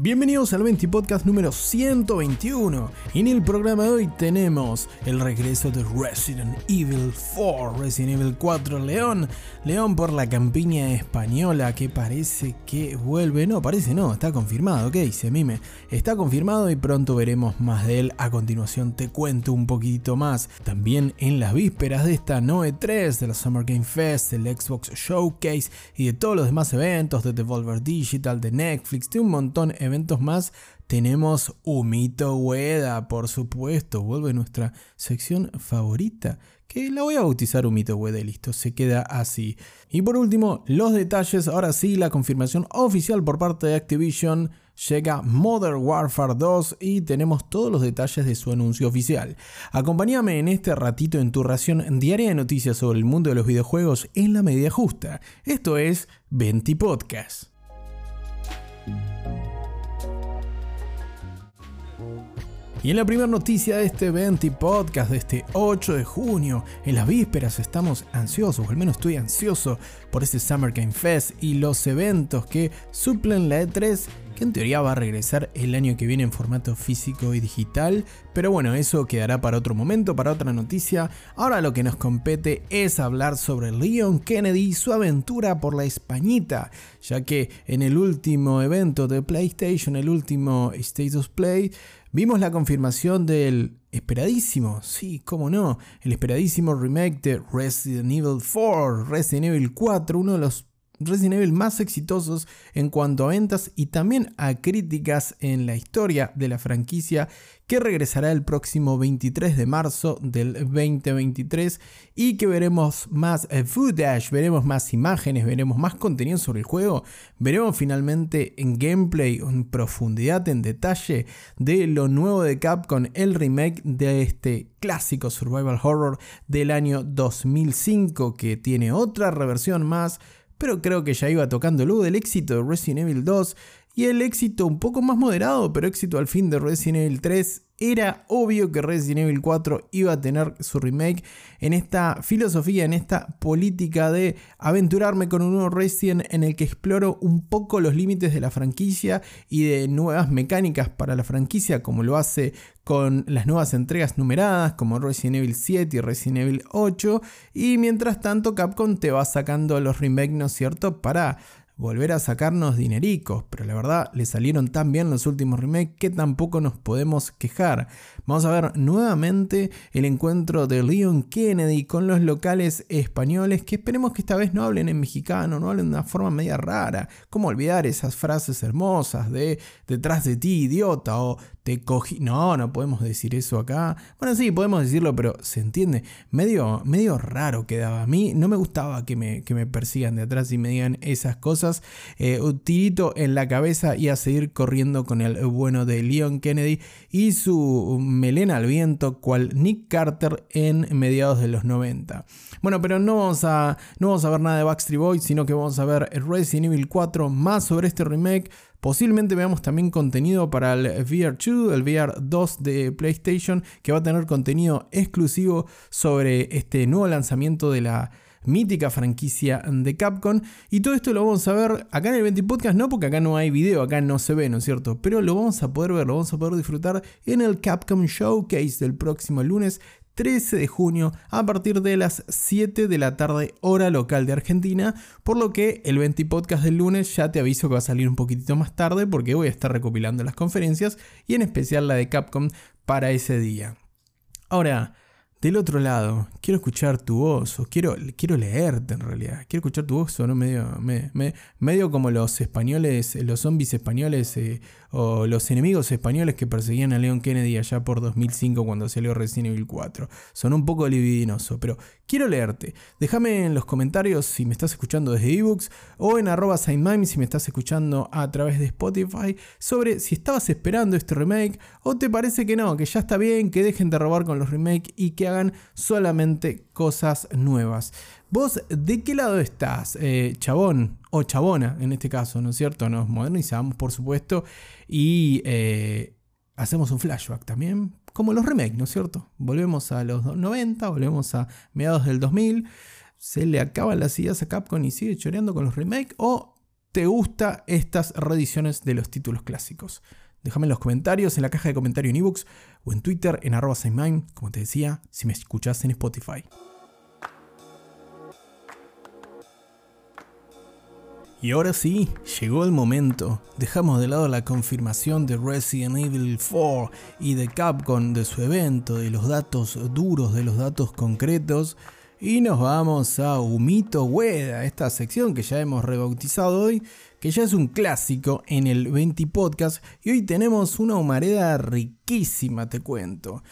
Bienvenidos al 20 Podcast número 121. Y en el programa de hoy tenemos el regreso de Resident Evil 4, Resident Evil 4 León. León por la campiña española que parece que vuelve. No, parece no, está confirmado. ¿Qué dice Mime? Está confirmado y pronto veremos más de él. A continuación te cuento un poquito más. También en las vísperas de esta Noe 3, de la Summer Game Fest, del Xbox Showcase y de todos los demás eventos de Devolver Digital, de Netflix, de un montón de eventos más, tenemos Humito Hueda, por supuesto, vuelve nuestra sección favorita, que la voy a bautizar Humito Hueda y listo, se queda así. Y por último, los detalles, ahora sí, la confirmación oficial por parte de Activision, llega Modern Warfare 2 y tenemos todos los detalles de su anuncio oficial. Acompáñame en este ratito en tu ración diaria de noticias sobre el mundo de los videojuegos en la medida justa. Esto es 20 Podcast. Y en la primera noticia de este evento y podcast de este 8 de junio, en las vísperas estamos ansiosos, o al menos estoy ansioso por este Summer Game Fest y los eventos que suplen la E3 que en teoría va a regresar el año que viene en formato físico y digital, pero bueno, eso quedará para otro momento, para otra noticia. Ahora lo que nos compete es hablar sobre Leon Kennedy y su aventura por la Españita, ya que en el último evento de PlayStation, el último State of Play, vimos la confirmación del esperadísimo, sí, cómo no, el esperadísimo remake de Resident Evil 4, Resident Evil 4, uno de los Resident Evil más exitosos en cuanto a ventas y también a críticas en la historia de la franquicia que regresará el próximo 23 de marzo del 2023 y que veremos más eh, footage, veremos más imágenes, veremos más contenido sobre el juego, veremos finalmente en gameplay, en profundidad, en detalle de lo nuevo de Capcom, el remake de este clásico survival horror del año 2005 que tiene otra reversión más pero creo que ya iba tocando luego del éxito de Resident Evil 2 y el éxito un poco más moderado, pero éxito al fin de Resident Evil 3 era obvio que Resident Evil 4 iba a tener su remake en esta filosofía, en esta política de aventurarme con un nuevo Resident en el que exploro un poco los límites de la franquicia y de nuevas mecánicas para la franquicia, como lo hace con las nuevas entregas numeradas como Resident Evil 7 y Resident Evil 8. Y mientras tanto Capcom te va sacando los remakes, ¿no es cierto?, para volver a sacarnos dinericos, pero la verdad le salieron tan bien los últimos remakes que tampoco nos podemos quejar. Vamos a ver nuevamente el encuentro de Leon Kennedy con los locales españoles que esperemos que esta vez no hablen en mexicano, no hablen de una forma media rara. ¿Cómo olvidar esas frases hermosas de detrás de ti, idiota? o No, no podemos decir eso acá. Bueno, sí, podemos decirlo, pero se entiende. Medio, medio raro quedaba. A mí no me gustaba que me, que me persigan de atrás y me digan esas cosas. Eh, un tirito en la cabeza y a seguir corriendo con el bueno de Leon Kennedy y su melena al viento, cual Nick Carter en mediados de los 90. Bueno, pero no vamos a, no vamos a ver nada de Backstreet Boys, sino que vamos a ver Resident Evil 4 más sobre este remake Posiblemente veamos también contenido para el VR2, el VR2 de PlayStation, que va a tener contenido exclusivo sobre este nuevo lanzamiento de la mítica franquicia de Capcom. Y todo esto lo vamos a ver acá en el 20 Podcast, no porque acá no hay video, acá no se ve, ¿no es cierto? Pero lo vamos a poder ver, lo vamos a poder disfrutar en el Capcom Showcase del próximo lunes 13 de junio a partir de las 7 de la tarde hora local de Argentina, por lo que el 20 podcast del lunes ya te aviso que va a salir un poquitito más tarde porque voy a estar recopilando las conferencias y en especial la de Capcom para ese día. Ahora, del otro lado, quiero escuchar tu voz, o quiero, quiero leerte en realidad, quiero escuchar tu voz, o no medio, medio como los españoles, los zombies españoles, eh, o los enemigos españoles que perseguían a Leon Kennedy allá por 2005 cuando salió Resident Evil 4. Son un poco libidinoso, pero quiero leerte. Déjame en los comentarios si me estás escuchando desde ebooks o en arroba si me estás escuchando a través de Spotify sobre si estabas esperando este remake o te parece que no, que ya está bien, que dejen de robar con los remakes y que hagan solamente cosas nuevas. ¿Vos de qué lado estás, eh, chabón o chabona en este caso, ¿no es cierto? Nos modernizamos, por supuesto, y eh, hacemos un flashback también, como los remakes, ¿no es cierto? Volvemos a los 90, volvemos a mediados del 2000, se le acaban las ideas a Capcom y sigue choreando con los remakes, o te gusta estas reediciones de los títulos clásicos. Déjame en los comentarios, en la caja de comentarios en ebooks o en Twitter en arroba como te decía, si me escuchas en Spotify. Y ahora sí, llegó el momento. Dejamos de lado la confirmación de Resident Evil 4 y de Capcom de su evento, de los datos duros, de los datos concretos. Y nos vamos a Humito Hueda, esta sección que ya hemos rebautizado hoy, que ya es un clásico en el 20 Podcast. Y hoy tenemos una humareda riquísima, te cuento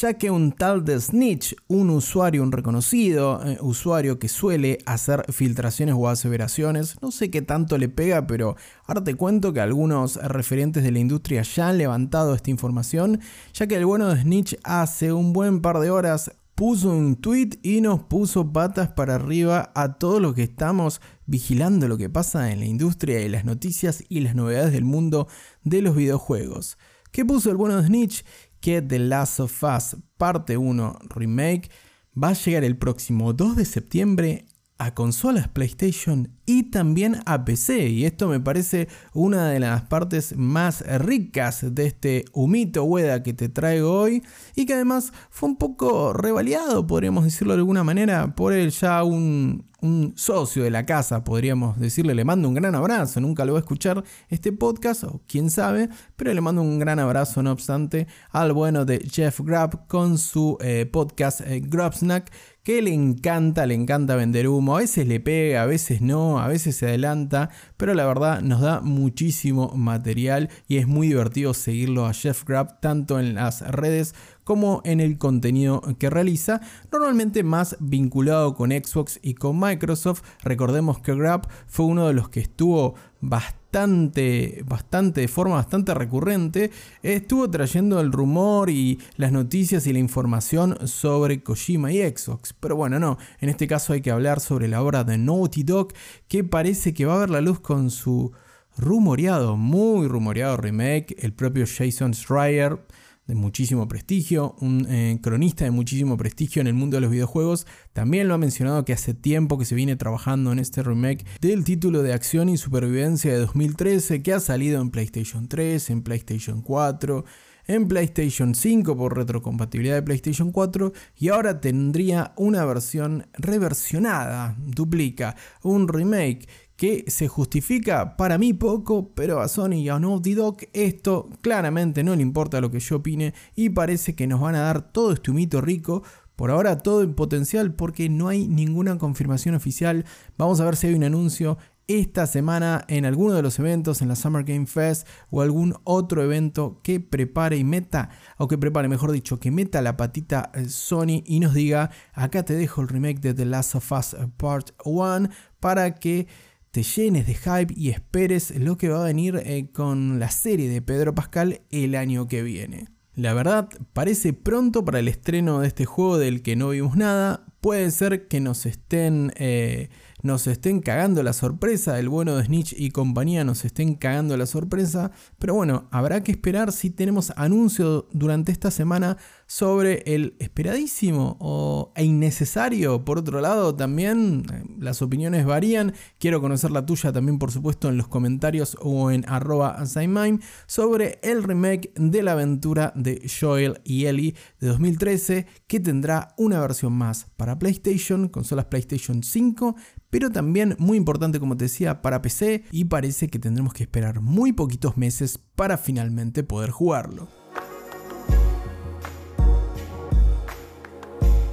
ya que un tal de Snitch, un usuario, un reconocido eh, usuario que suele hacer filtraciones o aseveraciones, no sé qué tanto le pega, pero ahora te cuento que algunos referentes de la industria ya han levantado esta información, ya que el bueno de Snitch hace un buen par de horas puso un tweet y nos puso patas para arriba a todos los que estamos vigilando lo que pasa en la industria y las noticias y las novedades del mundo de los videojuegos. ¿Qué puso el bueno de Snitch? que The Last of Us Parte 1 Remake va a llegar el próximo 2 de septiembre a consolas PlayStation y también a PC. Y esto me parece una de las partes más ricas de este humito Weda que te traigo hoy. Y que además fue un poco revaliado, podríamos decirlo de alguna manera, por el ya un, un socio de la casa, podríamos decirle, le mando un gran abrazo, nunca lo va a escuchar este podcast, o quién sabe, pero le mando un gran abrazo, no obstante, al bueno de Jeff Grab con su eh, podcast eh, Grab Snack, que le encanta, le encanta vender humo, a veces le pega, a veces no, a veces se adelanta, pero la verdad nos da muchísimo material y es muy divertido seguirlo a Jeff Grab tanto en las redes como en el contenido que realiza, normalmente más vinculado con Xbox y con Microsoft. Recordemos que Grab fue uno de los que estuvo bastante, bastante, de forma bastante recurrente, estuvo trayendo el rumor y las noticias y la información sobre Kojima y Xbox. Pero bueno, no, en este caso hay que hablar sobre la obra de Naughty Dog, que parece que va a ver la luz con su rumoreado, muy rumoreado remake, el propio Jason Schreier de muchísimo prestigio, un eh, cronista de muchísimo prestigio en el mundo de los videojuegos, también lo ha mencionado que hace tiempo que se viene trabajando en este remake del título de acción y supervivencia de 2013 que ha salido en PlayStation 3, en PlayStation 4, en PlayStation 5 por retrocompatibilidad de PlayStation 4 y ahora tendría una versión reversionada, duplica, un remake que se justifica para mí poco, pero a Sony y a Naughty Dog esto claramente no le importa lo que yo opine y parece que nos van a dar todo este humito rico. Por ahora todo en potencial porque no hay ninguna confirmación oficial. Vamos a ver si hay un anuncio esta semana en alguno de los eventos, en la Summer Game Fest o algún otro evento que prepare y meta, o que prepare, mejor dicho, que meta la patita eh, Sony y nos diga, acá te dejo el remake de The Last of Us Part 1 para que te llenes de hype y esperes lo que va a venir eh, con la serie de Pedro Pascal el año que viene. La verdad, parece pronto para el estreno de este juego del que no vimos nada. Puede ser que nos estén eh, nos estén cagando la sorpresa, el bueno de Snitch y compañía nos estén cagando la sorpresa, pero bueno, habrá que esperar si tenemos anuncio durante esta semana sobre el esperadísimo o, e innecesario, por otro lado también eh, las opiniones varían, quiero conocer la tuya también por supuesto en los comentarios o en arroba sobre el remake de la aventura de Joel y Ellie de 2013 que tendrá una versión más para PlayStation, consolas PlayStation 5, pero también muy importante como te decía para PC y parece que tendremos que esperar muy poquitos meses para finalmente poder jugarlo.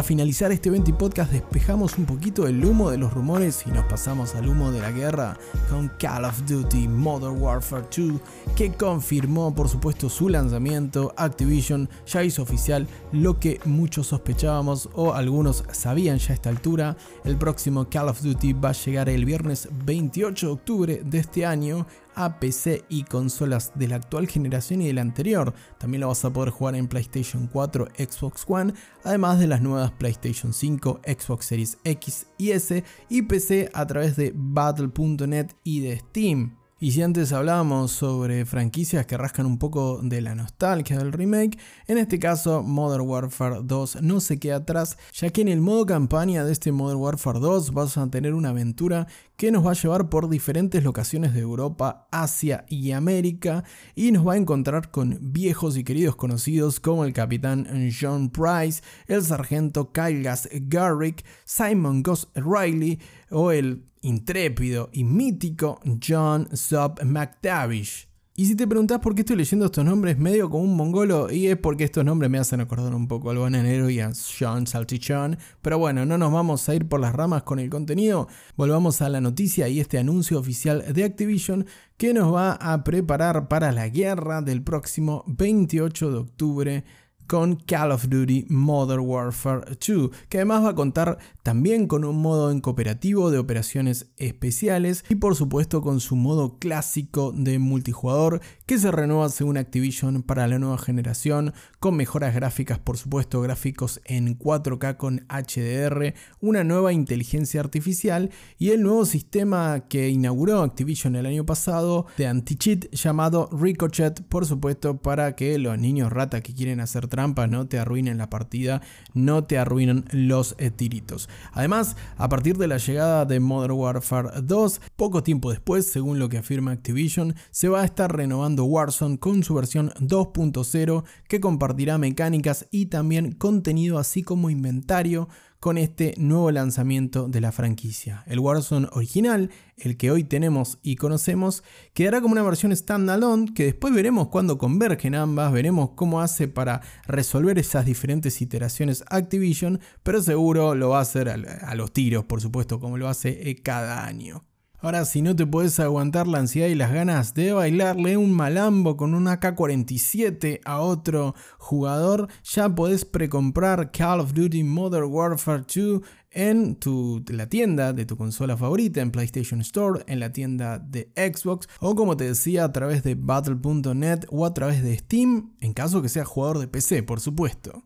Finalizar este 20 podcast despejamos un poquito el humo de los rumores y nos pasamos al humo de la guerra con Call of Duty Modern Warfare 2 que confirmó por supuesto su lanzamiento. Activision ya hizo oficial lo que muchos sospechábamos o algunos sabían ya a esta altura. El próximo Call of Duty va a llegar el viernes 28 de octubre de este año a PC y consolas de la actual generación y de la anterior. También lo vas a poder jugar en PlayStation 4, Xbox One, además de las nuevas PlayStation 5, Xbox Series X y S y PC a través de Battle.net y de Steam. Y si antes hablábamos sobre franquicias que rascan un poco de la nostalgia del remake, en este caso Modern Warfare 2 no se queda atrás, ya que en el modo campaña de este Modern Warfare 2 vas a tener una aventura que nos va a llevar por diferentes locaciones de Europa, Asia y América y nos va a encontrar con viejos y queridos conocidos como el capitán John Price, el sargento Kyle Garrick, Simon Goss Riley o el intrépido y mítico John Sub McTavish. Y si te preguntas por qué estoy leyendo estos nombres medio como un mongolo, y es porque estos nombres me hacen acordar un poco al bananero y a John Salchichon. Pero bueno, no nos vamos a ir por las ramas con el contenido. Volvamos a la noticia y este anuncio oficial de Activision que nos va a preparar para la guerra del próximo 28 de octubre con Call of Duty Modern Warfare 2, que además va a contar también con un modo en cooperativo de operaciones especiales y por supuesto con su modo clásico de multijugador que se renueva según Activision para la nueva generación, con mejoras gráficas por supuesto, gráficos en 4K con HDR, una nueva inteligencia artificial y el nuevo sistema que inauguró Activision el año pasado de anti-cheat llamado Ricochet, por supuesto para que los niños rata que quieren hacer no te arruinen la partida, no te arruinen los eh, tiritos. Además, a partir de la llegada de Modern Warfare 2, poco tiempo después, según lo que afirma Activision, se va a estar renovando Warzone con su versión 2.0 que compartirá mecánicas y también contenido así como inventario con este nuevo lanzamiento de la franquicia. El Warzone original, el que hoy tenemos y conocemos, quedará como una versión standalone que después veremos cuando convergen ambas, veremos cómo hace para resolver esas diferentes iteraciones Activision, pero seguro lo va a hacer a, los tiros, por supuesto, como lo hace eh, cada año. Ahora, si no te puedes aguantar la ansiedad y las ganas de bailarle un malambo con un AK-47 a otro jugador, ya podés precomprar Call of Duty Modern Warfare 2 en tu, la tienda de tu consola favorita, en PlayStation Store, en la tienda de Xbox o como te decía a través de battle.net o a través de Steam, en caso que seas jugador de PC, por supuesto.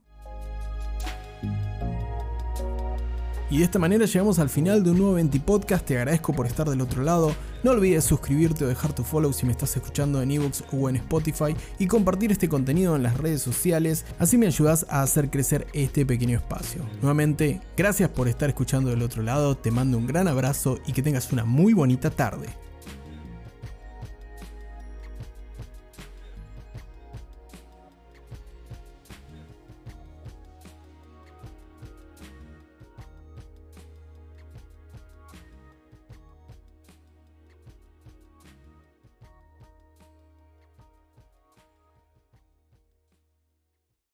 Y de esta manera llegamos al final de un nuevo 20 Podcast. Te agradezco por estar del otro lado. No olvides suscribirte o dejar tu follow si me estás escuchando en ebooks o en Spotify y compartir este contenido en las redes sociales. Así me ayudas a hacer crecer este pequeño espacio. Nuevamente, gracias por estar escuchando del otro lado. Te mando un gran abrazo y que tengas una muy bonita tarde.